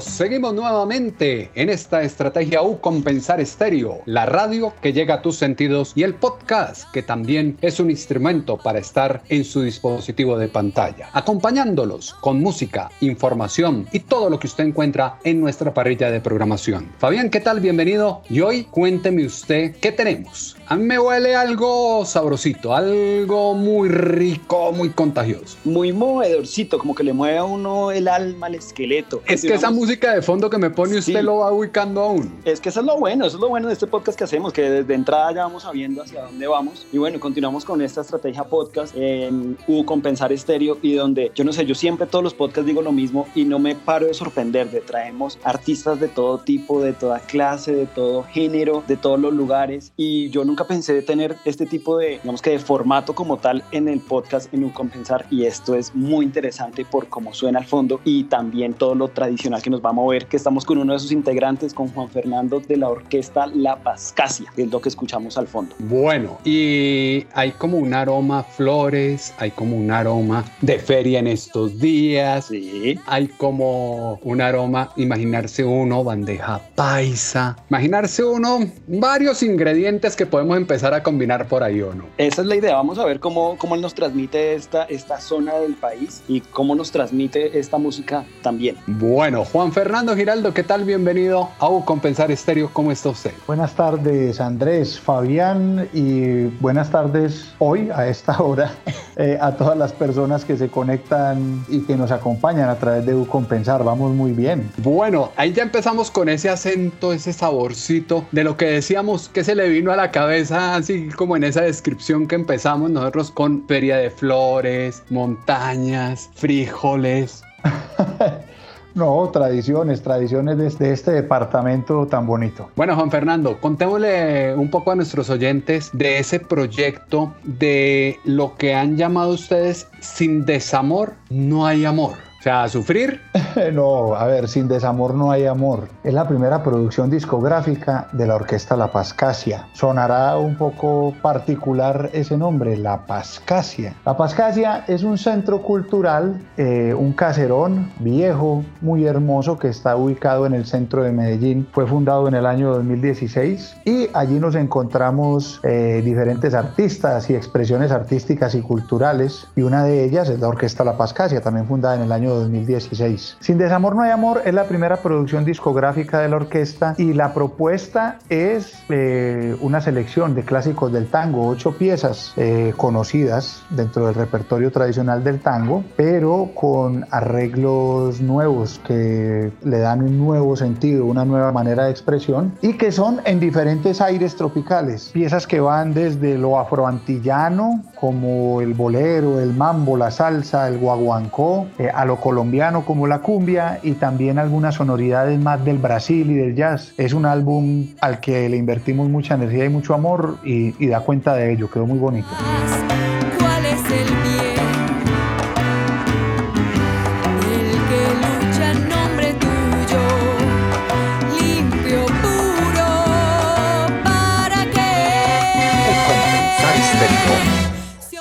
Seguimos nuevamente en esta estrategia U Compensar Estéreo, la radio que llega a tus sentidos y el podcast que también es un instrumento para estar en su dispositivo de pantalla, acompañándolos con música, información y todo lo que usted encuentra en nuestra parrilla de programación. Fabián, ¿qué tal? Bienvenido. Y hoy cuénteme usted qué tenemos. A mí me huele algo sabrosito, algo muy rico, muy contagioso. Muy movedorcito, como que le mueve a uno el alma, el esqueleto. Es que esa música de fondo que me pone usted lo va ubicando aún. Es que eso es lo bueno, eso es lo bueno de este podcast que hacemos, que desde entrada ya vamos sabiendo hacia dónde vamos. Y bueno, continuamos con esta estrategia podcast en U Compensar Estéreo y donde yo no sé, yo siempre todos los podcasts digo lo mismo y no me paro de sorprender. De traemos artistas de todo tipo, de toda clase, de todo género, de todos los lugares. Y yo nunca pensé de tener este tipo de, digamos que de formato como tal en el podcast en U Compensar. Y esto es muy interesante por cómo suena al fondo y también todo lo tradicional que nos va a mover, que estamos con uno de sus integrantes, con Juan Fernando de la orquesta La Pascasia, que es lo que escuchamos al fondo. Bueno, y hay como un aroma flores, hay como un aroma de feria en estos días, sí. hay como un aroma, imaginarse uno, bandeja paisa, imaginarse uno, varios ingredientes que podemos empezar a combinar por ahí o no. Esa es la idea, vamos a ver cómo, cómo él nos transmite esta, esta zona del país y cómo nos transmite esta música también. Bueno, Juan Fernando Giraldo, ¿qué tal? Bienvenido a U Compensar Estéreo. ¿Cómo está usted? Buenas tardes, Andrés, Fabián, y buenas tardes hoy, a esta hora, eh, a todas las personas que se conectan y que nos acompañan a través de U Compensar. Vamos muy bien. Bueno, ahí ya empezamos con ese acento, ese saborcito de lo que decíamos que se le vino a la cabeza, así como en esa descripción que empezamos nosotros con feria de flores, montañas, frijoles. No, tradiciones, tradiciones desde este departamento tan bonito. Bueno, Juan Fernando, contémosle un poco a nuestros oyentes de ese proyecto, de lo que han llamado ustedes sin desamor, no hay amor. Sea, sufrir. no, a ver, sin desamor no hay amor. Es la primera producción discográfica de la orquesta La Pascasia. Sonará un poco particular ese nombre, La Pascasia. La Pascasia es un centro cultural, eh, un caserón viejo, muy hermoso, que está ubicado en el centro de Medellín. Fue fundado en el año 2016 y allí nos encontramos eh, diferentes artistas y expresiones artísticas y culturales. Y una de ellas es la orquesta La Pascasia, también fundada en el año 2016. Sin desamor no hay amor es la primera producción discográfica de la orquesta y la propuesta es eh, una selección de clásicos del tango, ocho piezas eh, conocidas dentro del repertorio tradicional del tango, pero con arreglos nuevos que le dan un nuevo sentido, una nueva manera de expresión y que son en diferentes aires tropicales. Piezas que van desde lo afroantillano, como el bolero, el mambo, la salsa, el guaguancó, eh, a lo colombiano como la cumbia y también algunas sonoridades más del Brasil y del jazz. Es un álbum al que le invertimos mucha energía y mucho amor y, y da cuenta de ello, quedó muy bonito.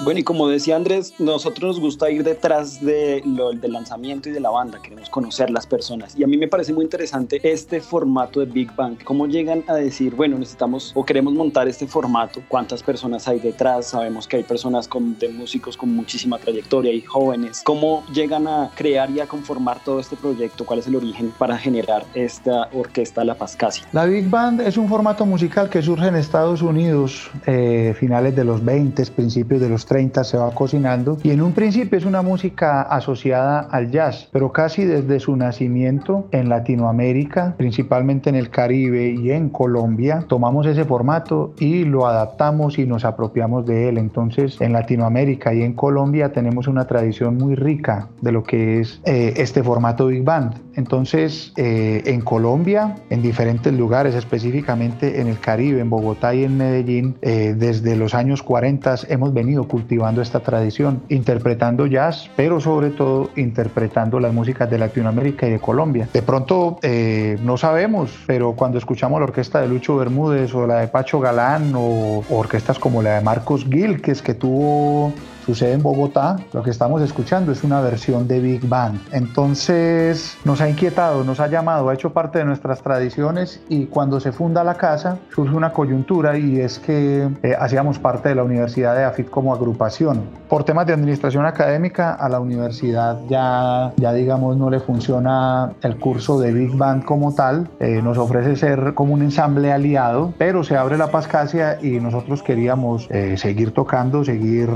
Bueno, y como decía Andrés, nosotros nos gusta ir detrás de lo, del lanzamiento y de la banda, queremos conocer las personas. Y a mí me parece muy interesante este formato de Big Bang. ¿Cómo llegan a decir, bueno, necesitamos o queremos montar este formato? ¿Cuántas personas hay detrás? Sabemos que hay personas con, de músicos con muchísima trayectoria y jóvenes. ¿Cómo llegan a crear y a conformar todo este proyecto? ¿Cuál es el origen para generar esta orquesta La Pascasia? La Big Band es un formato musical que surge en Estados Unidos, eh, finales de los 20, principios de los 30 40 se va cocinando y en un principio es una música asociada al jazz, pero casi desde su nacimiento en Latinoamérica, principalmente en el Caribe y en Colombia, tomamos ese formato y lo adaptamos y nos apropiamos de él. Entonces en Latinoamérica y en Colombia tenemos una tradición muy rica de lo que es eh, este formato Big Band. Entonces eh, en Colombia, en diferentes lugares, específicamente en el Caribe, en Bogotá y en Medellín, eh, desde los años 40 hemos venido cultivando esta tradición, interpretando jazz, pero sobre todo interpretando las músicas de Latinoamérica y de Colombia. De pronto eh, no sabemos, pero cuando escuchamos la orquesta de Lucho Bermúdez o la de Pacho Galán o, o orquestas como la de Marcos Gil, que es que tuvo sucede en Bogotá, lo que estamos escuchando es una versión de Big Bang. Entonces nos ha inquietado, nos ha llamado, ha hecho parte de nuestras tradiciones y cuando se funda la casa surge una coyuntura y es que eh, hacíamos parte de la Universidad de AFIT como agrupación. Por temas de administración académica a la universidad ya, ya digamos no le funciona el curso de Big Band como tal, eh, nos ofrece ser como un ensamble aliado, pero se abre la Pascasia y nosotros queríamos eh, seguir tocando, seguir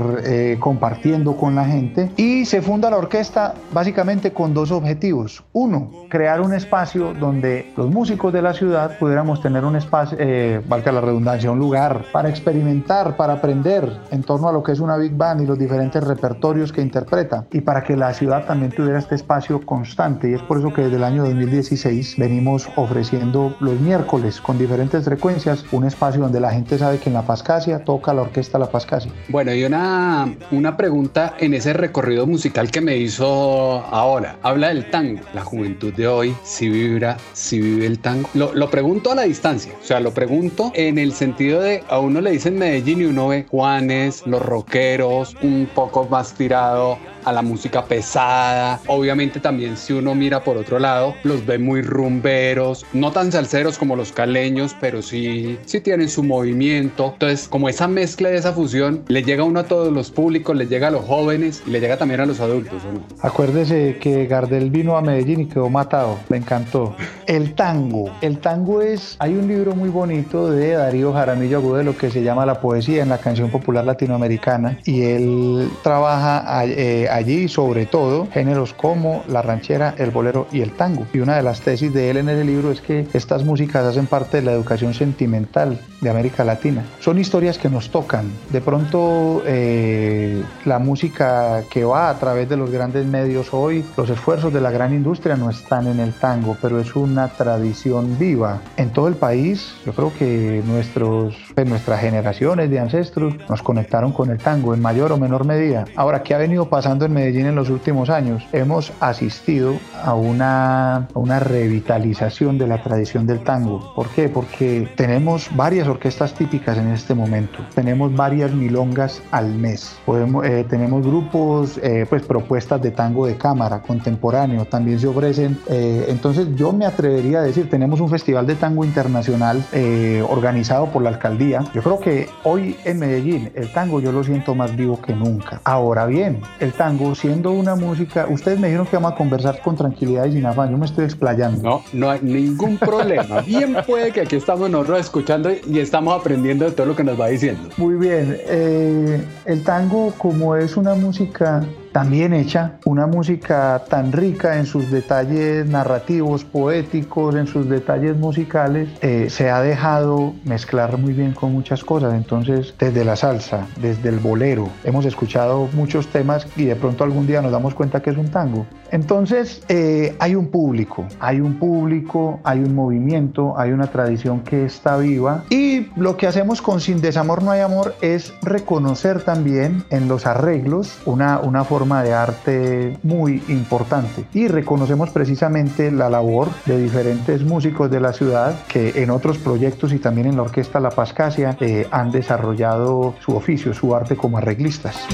compartiendo con la gente y se funda la orquesta básicamente con dos objetivos. Uno, crear un espacio donde los músicos de la ciudad pudiéramos tener un espacio, eh, valga la redundancia, un lugar para experimentar, para aprender en torno a lo que es una big band y los diferentes repertorios que interpreta y para que la ciudad también tuviera este espacio constante y es por eso que desde el año 2016 venimos ofreciendo los miércoles con diferentes frecuencias un espacio donde la gente sabe que en la Pascasia toca la orquesta La Pascasia. Bueno, y una una pregunta en ese recorrido musical que me hizo ahora. Habla del tango. La juventud de hoy, si vibra, si vive el tango. Lo, lo, pregunto a la distancia. O sea, lo pregunto en el sentido de a uno le dicen Medellín y uno ve Juanes, los rockeros, un poco más tirado a la música pesada. Obviamente también si uno mira por otro lado, los ve muy rumberos, no tan salseros como los caleños, pero sí, sí tienen su movimiento. Entonces, como esa mezcla de esa fusión, le llega uno a todos los públicos, le llega a los jóvenes y le llega también a los adultos, ¿o no? Acuérdese que Gardel vino a Medellín y quedó matado, me encantó. El tango, el tango es, hay un libro muy bonito de Darío Jaramillo Agudelo que se llama La poesía en la canción popular latinoamericana y él trabaja eh, allí sobre todo géneros como la ranchera, el bolero y el tango. Y una de las tesis de él en ese libro es que estas músicas hacen parte de la educación sentimental de América Latina. Son historias que nos tocan. De pronto eh, la música que va a través de los grandes medios hoy, los esfuerzos de la gran industria no están en el tango, pero es una tradición viva. En todo el país, yo creo que nuestros, pues, nuestras generaciones de ancestros nos conectaron con el tango en mayor o menor medida. Ahora, ¿qué ha venido pasando en Medellín en los últimos años? Hemos asistido a una, a una revitalización de la tradición del tango. ¿Por qué? Porque tenemos varias orquestas típicas en este momento. Tenemos varias milongas al mes. Podemos, eh, tenemos grupos, eh, pues propuestas de tango de cámara contemporáneo. También se ofrecen. Eh, entonces yo me atrevería a decir, tenemos un festival de tango internacional eh, organizado por la alcaldía. Yo creo que hoy en Medellín el tango yo lo siento más vivo que nunca. Ahora bien, el tango siendo una música, ustedes me dijeron que vamos a conversar con tranquilidad y sin afán. Yo me estoy explayando. No, no hay ningún problema. Bien puede que aquí estamos nosotros escuchando y estamos aprendiendo de todo lo que nos va diciendo. Muy bien. Eh, el tango, como es una música tan bien hecha, una música tan rica en sus detalles narrativos, poéticos, en sus detalles musicales, eh, se ha dejado mezclar muy bien con muchas cosas. Entonces, desde la salsa, desde el bolero, hemos escuchado muchos temas y de pronto algún día nos damos cuenta que es un tango. Entonces, eh, hay un público, hay un público, hay un movimiento, hay una tradición que está viva y lo que hacemos con Sin Desamor No Hay Amor es reconocer también en los arreglos una, una forma de arte muy importante y reconocemos precisamente la labor de diferentes músicos de la ciudad que en otros proyectos y también en la orquesta La Pascasia eh, han desarrollado su oficio, su arte como arreglistas.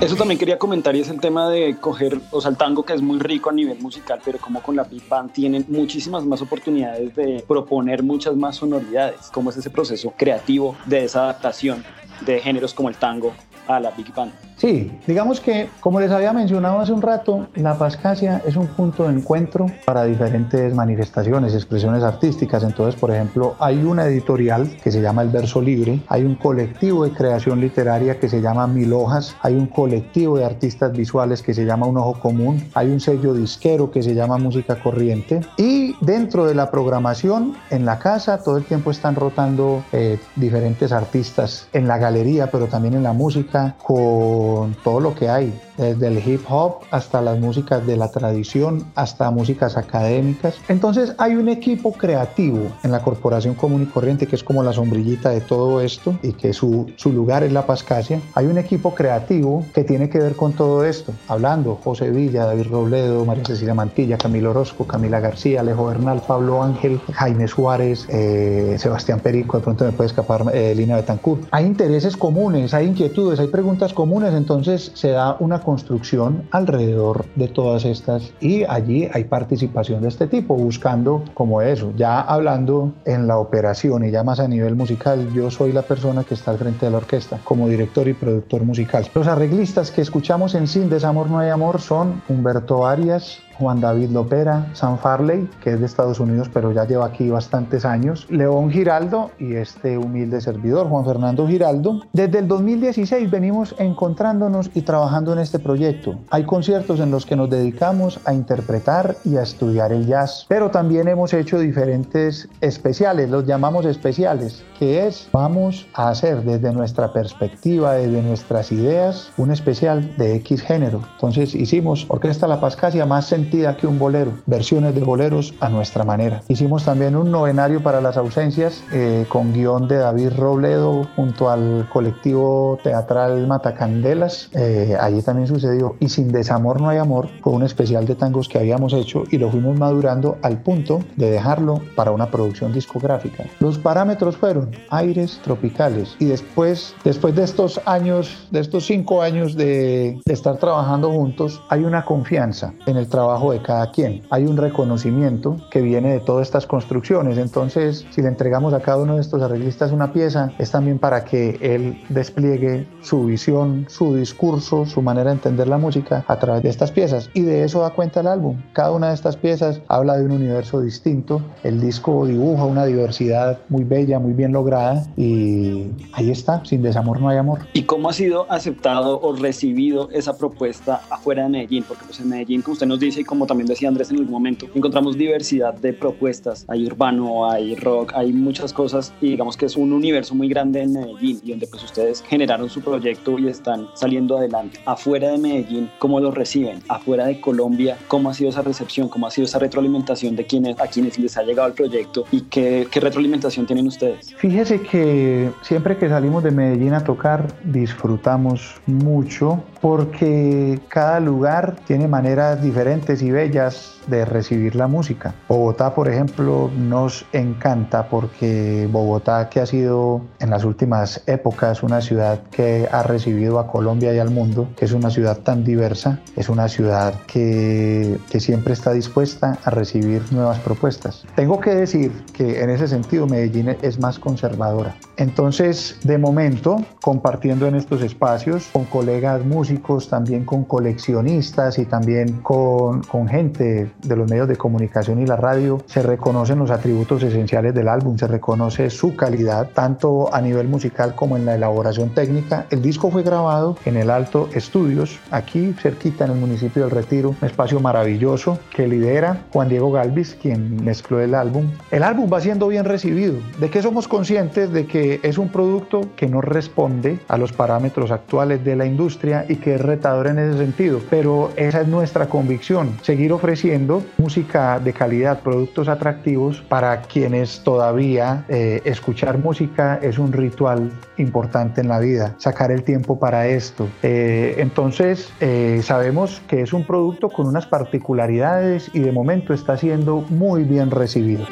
Eso también quería comentar y es el tema de coger, o sea, el tango que es muy rico a nivel musical, pero como con la Big Band tienen muchísimas más oportunidades de proponer muchas más sonoridades. ¿Cómo es ese proceso creativo de esa adaptación de géneros como el tango a la Big Band? Sí, digamos que, como les había mencionado hace un rato, la Pascasia es un punto de encuentro para diferentes manifestaciones, expresiones artísticas. Entonces, por ejemplo, hay una editorial que se llama El Verso Libre, hay un colectivo de creación literaria que se llama Mil Hojas, hay un colectivo de artistas visuales que se llama Un Ojo Común, hay un sello disquero que se llama Música Corriente y dentro de la programación en la casa todo el tiempo están rotando eh, diferentes artistas en la galería, pero también en la música con todo lo que hay desde el hip hop hasta las músicas de la tradición, hasta músicas académicas. Entonces hay un equipo creativo en la Corporación Común y Corriente que es como la sombrillita de todo esto y que su, su lugar es la Pascasia. Hay un equipo creativo que tiene que ver con todo esto, hablando José Villa, David Robledo, María Cecilia Mantilla, Camilo Orozco, Camila García, Alejo Bernal, Pablo Ángel, Jaime Suárez, eh, Sebastián Perico, de pronto me puede escapar eh, Lina Betancourt. Hay intereses comunes, hay inquietudes, hay preguntas comunes, entonces se da una construcción alrededor de todas estas y allí hay participación de este tipo, buscando como eso, ya hablando en la operación y ya más a nivel musical, yo soy la persona que está al frente de la orquesta como director y productor musical. Los arreglistas que escuchamos en Sin Desamor No hay Amor son Humberto Arias, Juan David Lopera, Sam Farley, que es de Estados Unidos, pero ya lleva aquí bastantes años, León Giraldo y este humilde servidor, Juan Fernando Giraldo. Desde el 2016 venimos encontrándonos y trabajando en este proyecto. Hay conciertos en los que nos dedicamos a interpretar y a estudiar el jazz, pero también hemos hecho diferentes especiales, los llamamos especiales, que es vamos a hacer desde nuestra perspectiva, desde nuestras ideas, un especial de X género. Entonces hicimos Orquesta La Pascasia más que un bolero, versiones de boleros a nuestra manera. Hicimos también un novenario para las ausencias eh, con guion de David Robledo junto al colectivo teatral Matacandelas. Eh, allí también sucedió. Y Sin Desamor No hay Amor fue un especial de tangos que habíamos hecho y lo fuimos madurando al punto de dejarlo para una producción discográfica. Los parámetros fueron aires tropicales y después, después de estos años, de estos cinco años de, de estar trabajando juntos, hay una confianza en el trabajo de cada quien. Hay un reconocimiento que viene de todas estas construcciones. Entonces, si le entregamos a cada uno de estos arreglistas una pieza, es también para que él despliegue su visión, su discurso, su manera de entender la música a través de estas piezas. Y de eso da cuenta el álbum. Cada una de estas piezas habla de un universo distinto. El disco dibuja una diversidad muy bella, muy bien lograda. Y ahí está, sin desamor no hay amor. ¿Y cómo ha sido aceptado o recibido esa propuesta afuera de Medellín? Porque pues en Medellín, como usted nos dice, como también decía Andrés en algún momento, encontramos diversidad de propuestas. Hay urbano, hay rock, hay muchas cosas y digamos que es un universo muy grande en Medellín y donde pues ustedes generaron su proyecto y están saliendo adelante. Afuera de Medellín, ¿cómo lo reciben? Afuera de Colombia, ¿cómo ha sido esa recepción? ¿Cómo ha sido esa retroalimentación de quienes, a quienes les ha llegado el proyecto y qué, qué retroalimentación tienen ustedes? Fíjese que siempre que salimos de Medellín a tocar disfrutamos mucho porque cada lugar tiene maneras diferentes y bellas de recibir la música. Bogotá, por ejemplo, nos encanta porque Bogotá, que ha sido en las últimas épocas una ciudad que ha recibido a Colombia y al mundo, que es una ciudad tan diversa, es una ciudad que, que siempre está dispuesta a recibir nuevas propuestas. Tengo que decir que en ese sentido Medellín es más conservadora. Entonces, de momento, compartiendo en estos espacios con colegas músicos, también con coleccionistas y también con, con gente de los medios de comunicación y la radio, se reconocen los atributos esenciales del álbum, se reconoce su calidad, tanto a nivel musical como en la elaboración técnica. El disco fue grabado en el Alto Estudios, aquí cerquita en el municipio del Retiro, un espacio maravilloso que lidera Juan Diego Galvis, quien mezcló el álbum. El álbum va siendo bien recibido. ¿De qué somos conscientes? De que es un producto que no responde a los parámetros actuales de la industria y que es retador en ese sentido, pero esa es nuestra convicción, seguir ofreciendo música de calidad, productos atractivos para quienes todavía eh, escuchar música es un ritual importante en la vida, sacar el tiempo para esto. Eh, entonces, eh, sabemos que es un producto con unas particularidades y de momento está siendo muy bien recibido.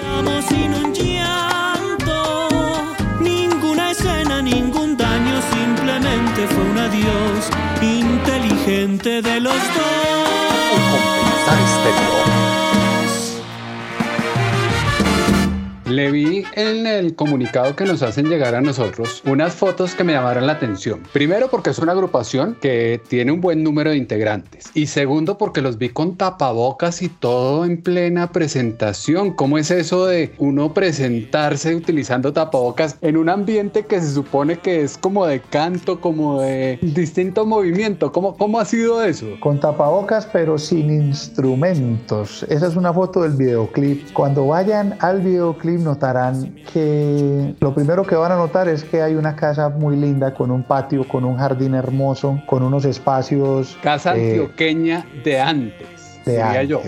Fue un adiós inteligente de los dos. Compensar Estéreo. Le vi en el comunicado que nos hacen llegar a nosotros unas fotos que me llamaron la atención. Primero porque es una agrupación que tiene un buen número de integrantes y segundo porque los vi con tapabocas y todo en plena presentación. ¿Cómo es eso de uno presentarse utilizando tapabocas en un ambiente que se supone que es como de canto, como de distinto movimiento? ¿Cómo, cómo ha sido eso? Con tapabocas pero sin instrumentos. Esa es una foto del videoclip. Cuando vayan al videoclip notarán que lo primero que van a notar es que hay una casa muy linda con un patio, con un jardín hermoso, con unos espacios. Casa eh, antioqueña de antes. De antes. yo.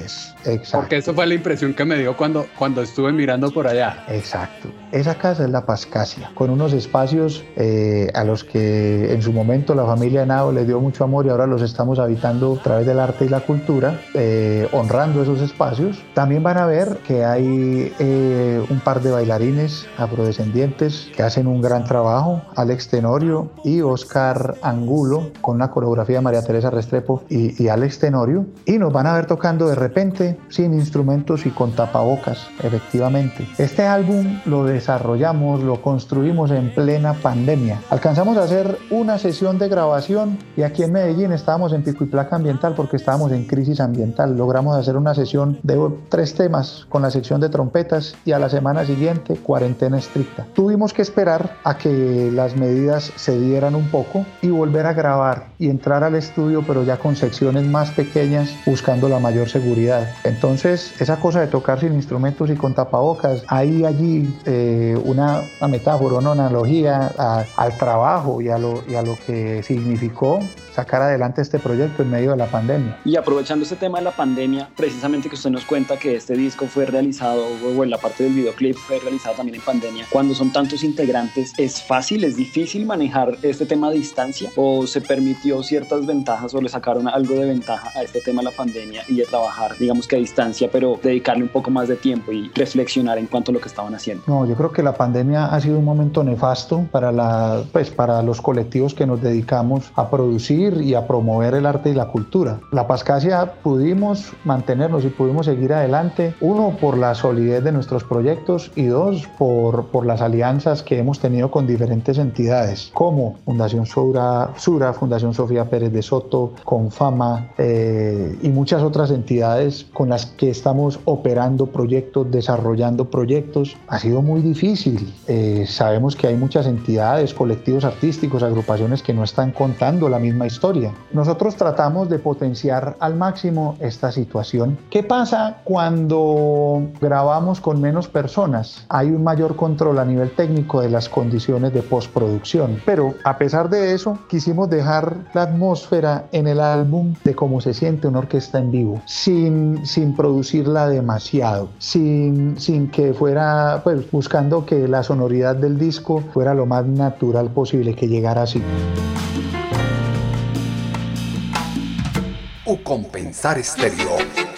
Exacto. Porque eso fue la impresión que me dio cuando, cuando estuve mirando por allá. Exacto. Esa casa es la Pascasia, con unos espacios eh, a los que en su momento la familia Nao le dio mucho amor y ahora los estamos habitando a través del arte y la cultura, eh, honrando esos espacios. También van a ver que hay eh, un par de bailarines afrodescendientes que hacen un gran trabajo, Alex Tenorio y Oscar Angulo, con una coreografía de María Teresa Restrepo y, y Alex Tenorio, y nos van a ver tocando de repente sin instrumentos y con tapabocas, efectivamente. Este álbum lo desarrollamos, lo construimos en plena pandemia. Alcanzamos a hacer una sesión de grabación y aquí en Medellín estábamos en pico y placa ambiental porque estábamos en crisis ambiental. Logramos hacer una sesión de tres temas con la sección de trompetas y a la semana siguiente cuarentena estricta. Tuvimos que esperar a que las medidas se dieran un poco y volver a grabar y entrar al estudio pero ya con secciones más pequeñas buscando la mayor seguridad. Entonces esa cosa de tocar sin instrumentos y con tapabocas, hay allí eh, una, una, metáfora, una analogía al trabajo y a, lo, y a lo que significó sacar adelante este proyecto en medio de la pandemia. Y aprovechando este tema de la pandemia, precisamente que usted nos cuenta que este disco fue realizado, o en la parte del videoclip fue realizado también en pandemia, cuando son tantos integrantes, ¿es fácil, es difícil manejar este tema a distancia? ¿O se permitió ciertas ventajas o le sacaron algo de ventaja a este tema de la pandemia y de trabajar, digamos que a distancia, pero dedicarle un poco más de tiempo y reflexionar en cuanto a lo que estaban haciendo? No, yo creo que la pandemia ha sido un momento nefasto para, la, pues, para los colectivos que nos dedicamos a producir y a promover el arte y la cultura. La Pascasia pudimos mantenernos y pudimos seguir adelante, uno por la solidez de nuestros proyectos y dos por, por las alianzas que hemos tenido con diferentes entidades como Fundación Sura, Sura Fundación Sofía Pérez de Soto, Confama eh, y muchas otras entidades con las que estamos operando proyectos, desarrollando proyectos. Ha sido muy difícil. Eh, sabemos que hay muchas entidades, colectivos artísticos, agrupaciones que no están contando la misma historia. Nosotros tratamos de potenciar al máximo esta situación. ¿Qué pasa cuando grabamos con menos personas? Hay un mayor control a nivel técnico de las condiciones de postproducción. Pero a pesar de eso, quisimos dejar la atmósfera en el álbum de cómo se siente una orquesta en vivo, sin, sin producirla demasiado, sin, sin que fuera, pues buscando que la sonoridad del disco fuera lo más natural posible, que llegara así. O Compensar Estéreo.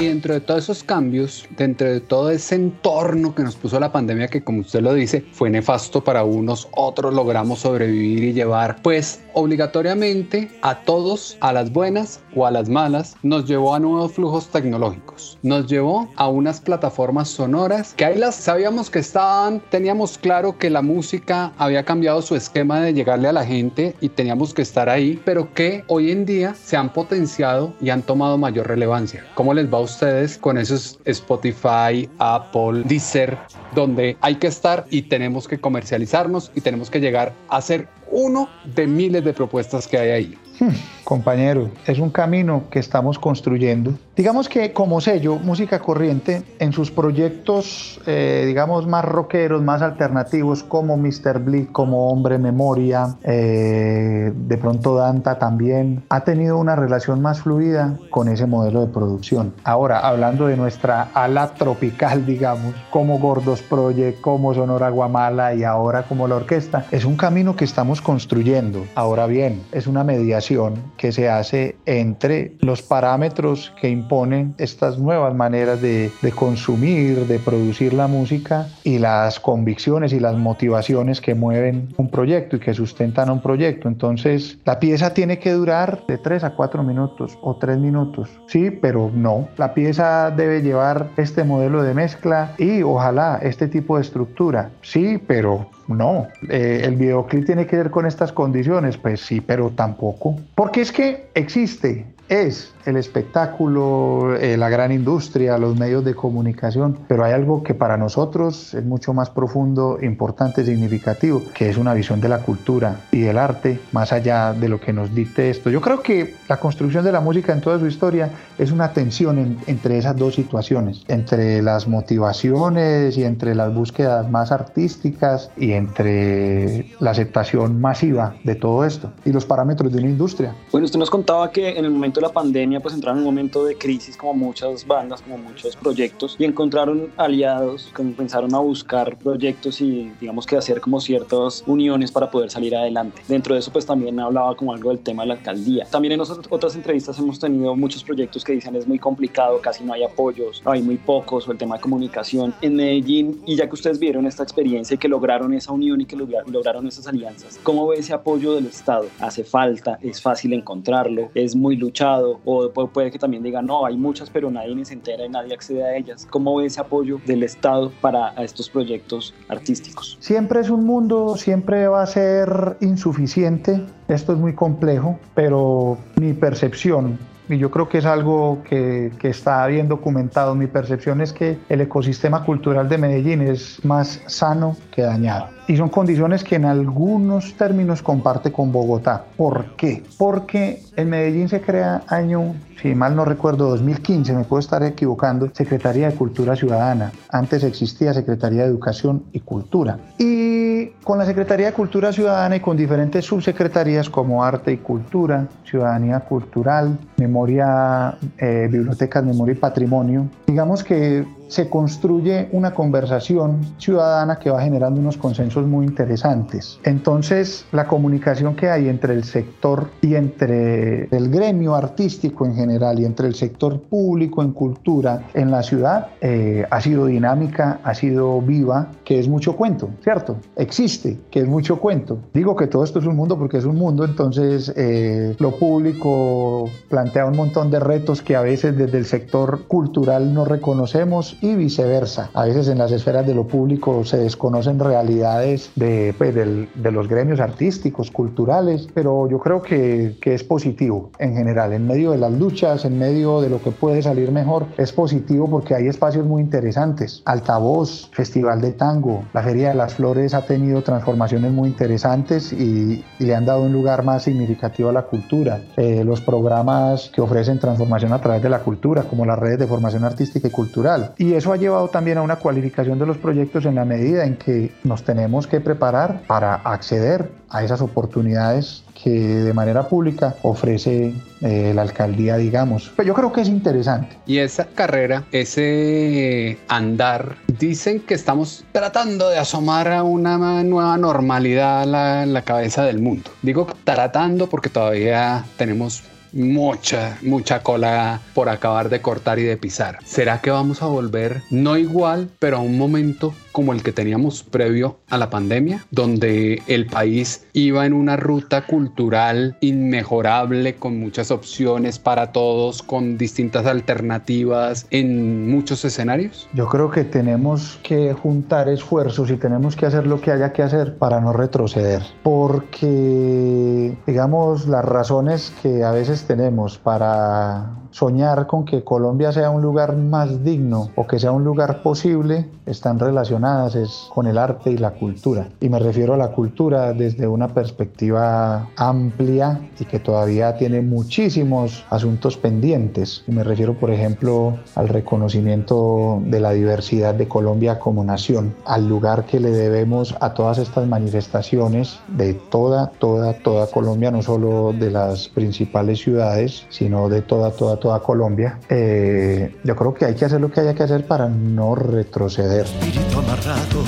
Y dentro de todos esos cambios, dentro de todo ese entorno que nos puso la pandemia, que como usted lo dice, fue nefasto para unos, otros logramos sobrevivir y llevar, pues obligatoriamente a todos, a las buenas o a las malas, nos llevó a nuevos flujos tecnológicos. Nos llevó a unas plataformas sonoras que ahí las sabíamos que estaban, teníamos claro que la música había cambiado su esquema de llegarle a la gente y teníamos que estar ahí, pero que hoy en día se han potenciado y han tomado mayor relevancia. ¿Cómo les va a ustedes con esos Spotify, Apple, Deezer, donde hay que estar y tenemos que comercializarnos y tenemos que llegar a ser uno de miles de propuestas que hay ahí. Hmm, compañero, es un camino que estamos construyendo. Digamos que como sello, Música Corriente, en sus proyectos, eh, digamos, más rockeros, más alternativos, como Mr. Bleak, como Hombre Memoria, eh, de pronto Danta también, ha tenido una relación más fluida con ese modelo de producción. Ahora, hablando de nuestra ala tropical, digamos, como Gordos Project, como Sonora Guamala y ahora como la orquesta, es un camino que estamos construyendo. Ahora bien, es una mediación que se hace entre los parámetros que imponen estas nuevas maneras de, de consumir, de producir la música y las convicciones y las motivaciones que mueven un proyecto y que sustentan un proyecto. Entonces, la pieza tiene que durar de 3 a 4 minutos o 3 minutos. Sí, pero no. La pieza debe llevar este modelo de mezcla y ojalá este tipo de estructura. Sí, pero no, eh, el videoclip tiene que ver con estas condiciones, pues sí, pero tampoco. Porque es que existe, es el espectáculo, eh, la gran industria, los medios de comunicación, pero hay algo que para nosotros es mucho más profundo, importante, significativo, que es una visión de la cultura y del arte, más allá de lo que nos dicte esto. Yo creo que la construcción de la música en toda su historia es una tensión entre esas dos situaciones, entre las motivaciones y entre las búsquedas más artísticas y entre la aceptación masiva de todo esto y los parámetros de una industria. Bueno, usted nos contaba que en el momento de la pandemia pues entraron en un momento de crisis como muchas bandas, como muchos proyectos y encontraron aliados, comenzaron a buscar proyectos y digamos que hacer como ciertas uniones para poder salir adelante. Dentro de eso pues también hablaba como algo del tema de la alcaldía. También en otras entrevistas hemos tenido muchos proyectos que dicen es muy complicado, casi no hay apoyos, hay muy pocos o el tema de comunicación en Medellín y ya que ustedes vieron esta experiencia y que lograron esa unión y que lograron esas alianzas, ¿cómo ve ese apoyo del Estado? ¿Hace falta? ¿Es fácil encontrarlo? ¿Es muy luchado? ¿O puede que también diga, no, hay muchas, pero nadie se entera y nadie accede a ellas. ¿Cómo ve ese apoyo del Estado para estos proyectos artísticos? Siempre es un mundo, siempre va a ser insuficiente. Esto es muy complejo, pero mi percepción y yo creo que es algo que, que, está bien documentado. Mi percepción es que el ecosistema cultural de Medellín es más sano que dañado. Y son condiciones que en algunos términos comparte con Bogotá. ¿Por qué? Porque en Medellín se crea año, si mal no recuerdo, 2015, me puedo estar equivocando, Secretaría de Cultura Ciudadana. Antes existía Secretaría de Educación y Cultura. Y con la Secretaría de Cultura Ciudadana y con diferentes subsecretarías como Arte y Cultura, Ciudadanía Cultural, Memoria, eh, Bibliotecas, Memoria y Patrimonio, digamos que se construye una conversación ciudadana que va generando unos consensos muy interesantes. Entonces, la comunicación que hay entre el sector y entre el gremio artístico en general y entre el sector público en cultura en la ciudad eh, ha sido dinámica, ha sido viva, que es mucho cuento, ¿cierto? Existe, que es mucho cuento. Digo que todo esto es un mundo porque es un mundo, entonces eh, lo público plantea un montón de retos que a veces desde el sector cultural no reconocemos y viceversa. A veces en las esferas de lo público se desconocen realidades de, pues, de los gremios artísticos, culturales, pero yo creo que, que es positivo en general. En medio de las luchas, en medio de lo que puede salir mejor, es positivo porque hay espacios muy interesantes. Altavoz, Festival de Tango, la Feria de las Flores ha tenido transformaciones muy interesantes y, le han dado un lugar más significativo a la cultura. Eh, los programas que ofrecen transformación a través de la cultura, como las redes de formación artística y cultural. Y eso ha llevado también a una cualificación de los proyectos en la medida en que nos tenemos que preparar para acceder a esas oportunidades que de manera pública ofrece eh, la alcaldía, digamos. Pero pues yo creo que es interesante. Y esa carrera, ese andar, dicen que estamos tratando de asomar a una nueva normalidad en la cabeza del mundo. Digo tratando porque todavía tenemos mucha, mucha cola por acabar de cortar y de pisar. ¿Será que vamos a volver no igual, pero a un momento como el que teníamos previo a la pandemia, donde el país iba en una ruta cultural inmejorable, con muchas opciones para todos, con distintas alternativas en muchos escenarios? Yo creo que tenemos que juntar esfuerzos y tenemos que hacer lo que haya que hacer para no retroceder, porque digamos las razones que a veces tenemos para soñar con que Colombia sea un lugar más digno o que sea un lugar posible están relacionadas es con el arte y la cultura. Y me refiero a la cultura desde una perspectiva amplia y que todavía tiene muchísimos asuntos pendientes. Y me refiero, por ejemplo, al reconocimiento de la diversidad de Colombia como nación, al lugar que le debemos a todas estas manifestaciones de toda, toda, toda Colombia, no solo de las principales ciudades, sino de toda, toda, toda Colombia. Eh, yo creo que hay que hacer lo que haya que hacer para no retroceder. Espíritu amarrado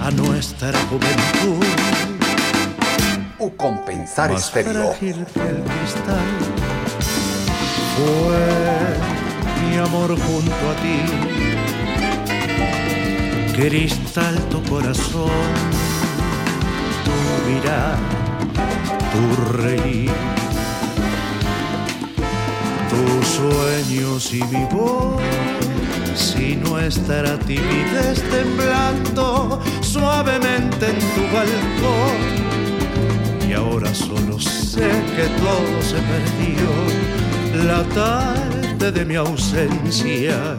a nuestra juventud. O compensar estéreo. Frágil que el cristal fue mi amor junto a ti. Cristal tu corazón, tu mirar, tu reír, tus sueños y mi voz. Si nuestra timidez temblando suavemente en tu balcón. Y ahora solo sé que todo se perdió la tarde de mi ausencia.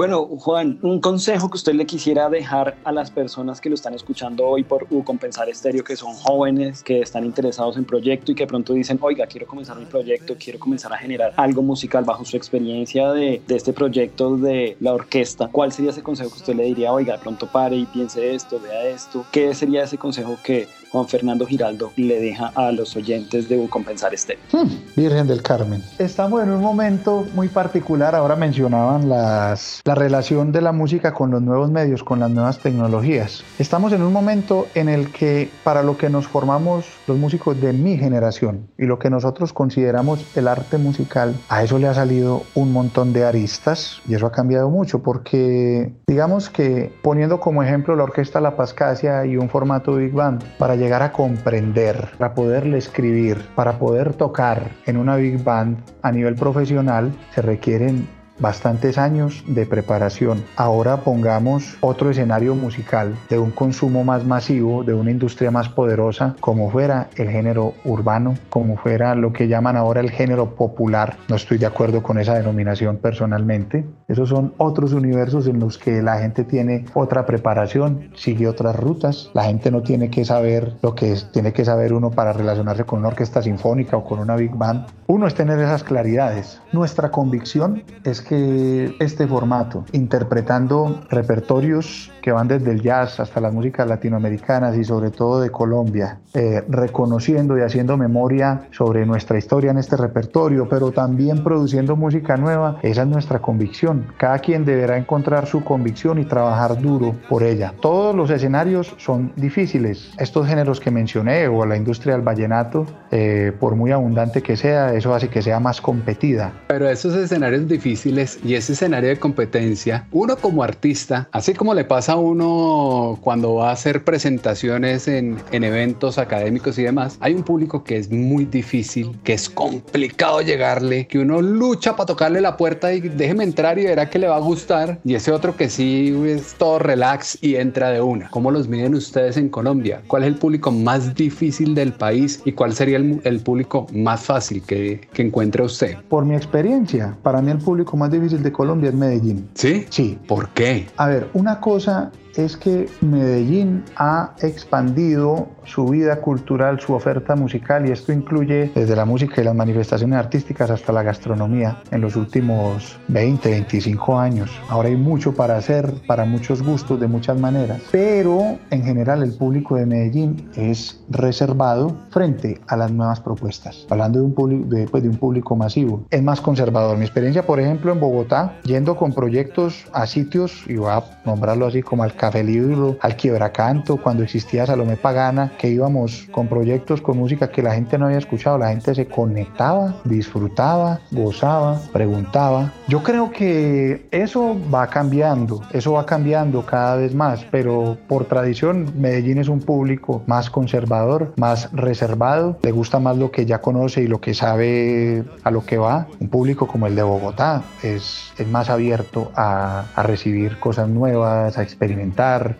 Bueno, Juan, un consejo que usted le quisiera dejar a las personas que lo están escuchando hoy por Compensar Estéreo, que son jóvenes, que están interesados en proyecto y que pronto dicen, oiga, quiero comenzar mi proyecto, quiero comenzar a generar algo musical bajo su experiencia de, de este proyecto de la orquesta. ¿Cuál sería ese consejo que usted le diría, oiga, pronto pare y piense esto, vea esto? ¿Qué sería ese consejo que Juan Fernando Giraldo le deja a los oyentes de Compensar Estéreo? Hmm, Virgen del Carmen. Estamos en un momento muy particular. Ahora mencionaban las, la relación de la música con los nuevos medios, con las nuevas tecnologías. Estamos en un momento en el que para lo que nos formamos los músicos de mi generación y lo que nosotros consideramos el arte musical, a eso le ha salido un montón de aristas y eso ha cambiado mucho porque digamos que poniendo como ejemplo la orquesta La Pascasia y un formato Big Band, para llegar a comprender, para poderle escribir, para poder tocar en una big band a nivel profesional, se requieren bastantes años de preparación. Ahora pongamos otro escenario musical de un consumo más masivo, de una industria más poderosa, como fuera el género urbano, como fuera lo que llaman ahora el género popular. No estoy de acuerdo con esa denominación personalmente. Esos son otros universos en los que la gente tiene otra preparación, sigue otras rutas. La gente no tiene que saber lo que es, tiene que saber uno para relacionarse con una orquesta sinfónica o con una big band. Uno es tener esas claridades. Nuestra convicción es que que este formato, interpretando repertorios que van desde el jazz hasta las músicas latinoamericanas y sobre todo de Colombia, eh, reconociendo y haciendo memoria sobre nuestra historia en este repertorio, pero también produciendo música nueva, esa es nuestra convicción. Cada quien deberá encontrar su convicción y trabajar duro por ella. Todos los escenarios son difíciles. Estos géneros que mencioné o la industria del vallenato, eh, por muy abundante que sea, eso hace que sea más competida. Pero esos escenarios difíciles y ese escenario de competencia, uno como artista, así como le pasa a uno cuando va a hacer presentaciones en, en eventos académicos y demás, hay un público que es muy difícil, que es complicado llegarle, que uno lucha para tocarle la puerta y déjeme entrar y verá que le va a gustar, y ese otro que sí es todo relax y entra de una. ¿Cómo los miden ustedes en Colombia? ¿Cuál es el público más difícil del país y cuál sería el, el público más fácil que, que encuentre usted? Por mi experiencia, para mí el público más difícil de Colombia es Medellín. ¿Sí? Sí. ¿Por qué? A ver, una cosa es que Medellín ha expandido su vida cultural, su oferta musical, y esto incluye desde la música y las manifestaciones artísticas hasta la gastronomía en los últimos 20, 25 años. Ahora hay mucho para hacer, para muchos gustos, de muchas maneras, pero en general el público de Medellín es reservado frente a las nuevas propuestas. Hablando de un, público, de, pues, de un público masivo, es más conservador. Mi experiencia, por ejemplo, en Bogotá, yendo con proyectos a sitios, y voy a nombrarlo así como al Café Libro, al Quiebracanto, cuando existía Salomé Pagana, que íbamos con proyectos con música que la gente no había escuchado, la gente se conectaba, disfrutaba, gozaba, preguntaba. Yo creo que eso va cambiando, eso va cambiando cada vez más, pero por tradición Medellín es un público más conservador, más reservado, le gusta más lo que ya conoce y lo que sabe a lo que va. Un público como el de Bogotá es, es más abierto a, a recibir cosas nuevas, a experimentar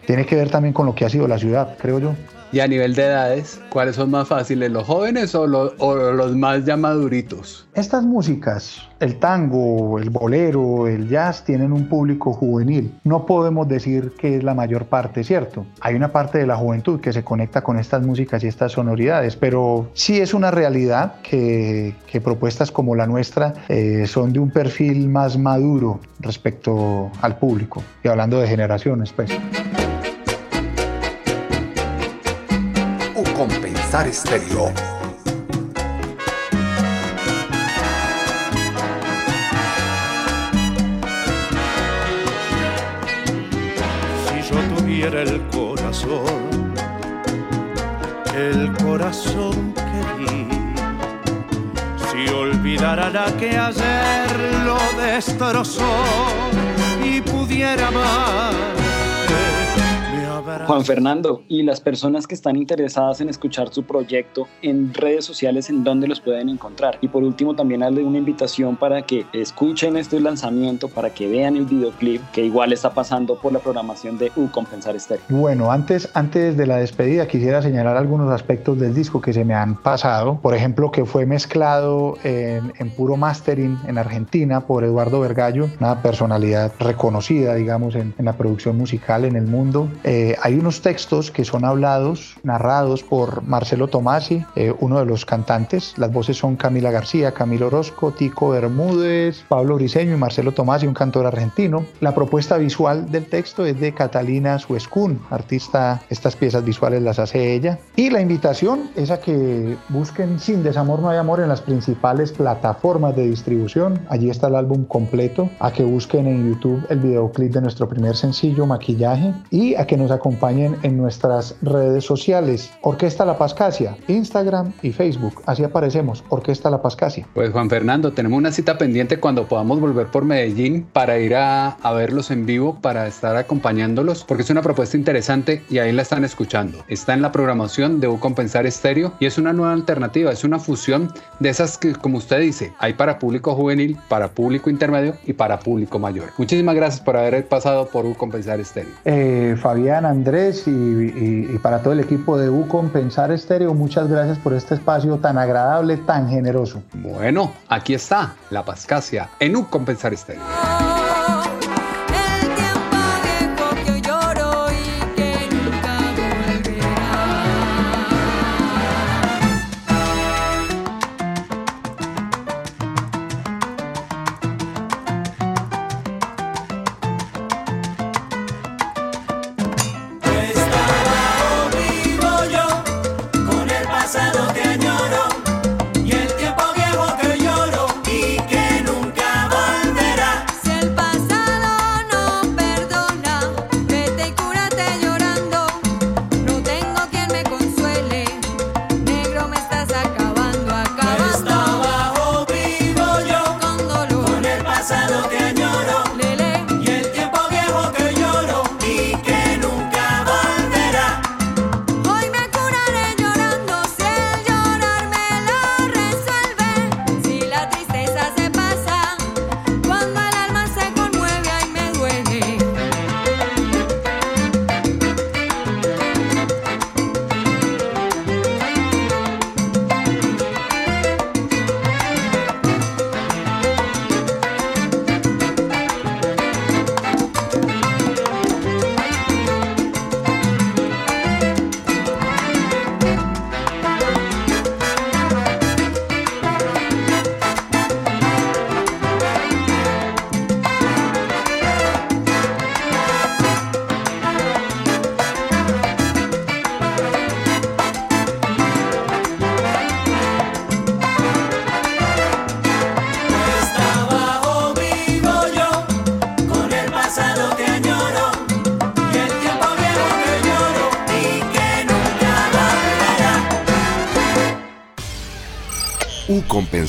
tiene que ver también con lo que ha sido la ciudad, creo yo. Y a nivel de edades, ¿cuáles son más fáciles, los jóvenes o, los, más ya maduritos? Estas músicas, el tango, el bolero, el jazz, tienen un público juvenil. No podemos decir que es la mayor parte, ¿cierto? Hay una parte de la juventud que se conecta con estas músicas y estas sonoridades, pero sí es una realidad que, que propuestas como la nuestra eh, son de un perfil más maduro respecto al público. Y hablando de generaciones, pues. Si yo tuviera el corazón, el corazón que di, si y olvidar a la que ayer lo destrozó y pudiera más Juan Fernando, y las personas que están interesadas en escuchar su proyecto en redes sociales, ¿en dónde los pueden encontrar? Y por último, también darle una invitación para que escuchen este lanzamiento, para que vean el videoclip que igual está pasando por la programación de U Compensar Estéreo. Bueno, antes, antes de la despedida quisiera señalar algunos aspectos del disco que se me han pasado. Por ejemplo, que fue mezclado en, puro mastering en Argentina por Eduardo Vergallo, una personalidad reconocida, digamos, en, en la producción musical en el mundo. Eh, hay unos textos que son hablados, narrados por Marcelo Tomasi, eh, uno de los cantantes. Las voces son Camila García, Camilo Orozco, Tico Bermúdez, Pablo Briseño y Marcelo Tomasi, un cantor argentino. La propuesta visual del texto es de Catalina Suescún, artista, estas piezas visuales las hace ella. Y la invitación es a que busquen Sin Desamor No Hay Amor en las principales plataformas de distribución. Allí está el álbum completo. A que busquen en YouTube el videoclip de nuestro primer sencillo, Maquillaje, y a que nos acompañen en nuestras redes sociales. Orquesta La Pascasia, Instagram y Facebook. Así aparecemos, Orquesta La Pascasia. Pues Juan Fernando, tenemos una cita pendiente cuando podamos volver por Medellín para ir a, a verlos en vivo, para estar acompañándolos, porque es una propuesta interesante y ahí la están escuchando. Está en la programación de U Compensar Estéreo y es una nueva alternativa, es una fusión de esas que, como usted dice, hay para público juvenil, para público intermedio y para público mayor. Muchísimas gracias por haber pasado por U Compensar Estéreo. Eh, Fabián, Andrés y, para todo el equipo de U Compensar Estéreo, muchas gracias por este espacio tan agradable, tan generoso. Bueno, aquí está la Pascasia en U Compensar Estéreo.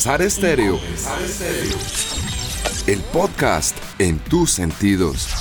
Estéreo. El podcast en tus sentidos.